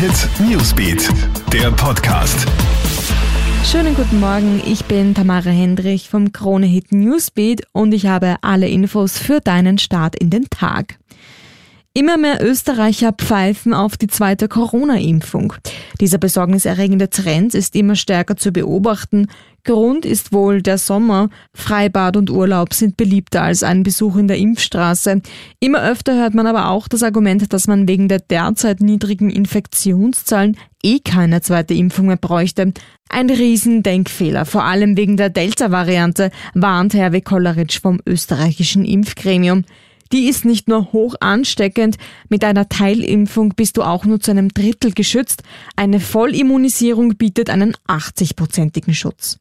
Hit Newsbeat, der Podcast. Schönen guten Morgen, ich bin Tamara Hendrich vom Krone Hit Newsbeat und ich habe alle Infos für deinen Start in den Tag. Immer mehr Österreicher pfeifen auf die zweite Corona-Impfung. Dieser besorgniserregende Trend ist immer stärker zu beobachten. Grund ist wohl der Sommer. Freibad und Urlaub sind beliebter als ein Besuch in der Impfstraße. Immer öfter hört man aber auch das Argument, dass man wegen der derzeit niedrigen Infektionszahlen eh keine zweite Impfung mehr bräuchte. Ein Riesendenkfehler, vor allem wegen der Delta-Variante, warnt Herr Kolleritsch vom österreichischen Impfgremium. Die ist nicht nur hoch ansteckend, mit einer Teilimpfung bist du auch nur zu einem Drittel geschützt, eine Vollimmunisierung bietet einen 80-prozentigen Schutz.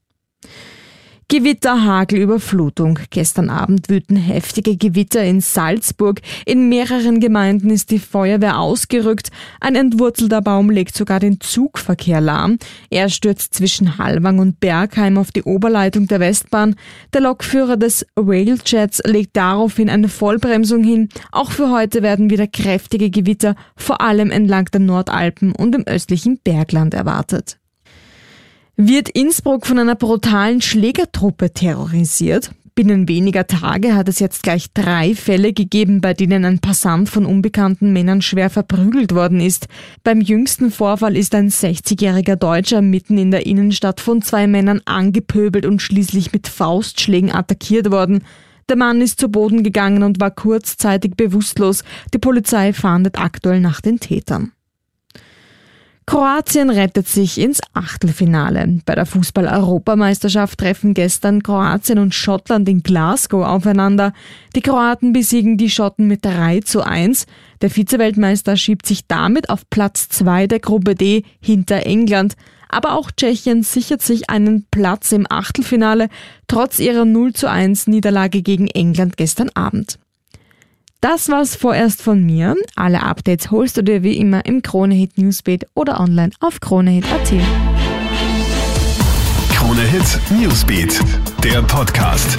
Gewitter, Hagel, Überflutung. Gestern Abend wüten heftige Gewitter in Salzburg. In mehreren Gemeinden ist die Feuerwehr ausgerückt. Ein entwurzelter Baum legt sogar den Zugverkehr lahm. Er stürzt zwischen Halwang und Bergheim auf die Oberleitung der Westbahn. Der Lokführer des Railjets legt daraufhin eine Vollbremsung hin. Auch für heute werden wieder kräftige Gewitter, vor allem entlang der Nordalpen und im östlichen Bergland erwartet. Wird Innsbruck von einer brutalen Schlägertruppe terrorisiert? Binnen weniger Tage hat es jetzt gleich drei Fälle gegeben, bei denen ein Passant von unbekannten Männern schwer verprügelt worden ist. Beim jüngsten Vorfall ist ein 60-jähriger Deutscher mitten in der Innenstadt von zwei Männern angepöbelt und schließlich mit Faustschlägen attackiert worden. Der Mann ist zu Boden gegangen und war kurzzeitig bewusstlos. Die Polizei fahndet aktuell nach den Tätern. Kroatien rettet sich ins Achtelfinale. Bei der Fußball-Europameisterschaft treffen gestern Kroatien und Schottland in Glasgow aufeinander. Die Kroaten besiegen die Schotten mit 3 zu 1. Der Vizeweltmeister schiebt sich damit auf Platz 2 der Gruppe D hinter England. Aber auch Tschechien sichert sich einen Platz im Achtelfinale, trotz ihrer 0 zu 1 Niederlage gegen England gestern Abend. Das war's vorerst von mir. Alle Updates holst du dir wie immer im Kronehit Newsbeat oder online auf kronehit.at. Kronehit Newsbeat, der Podcast.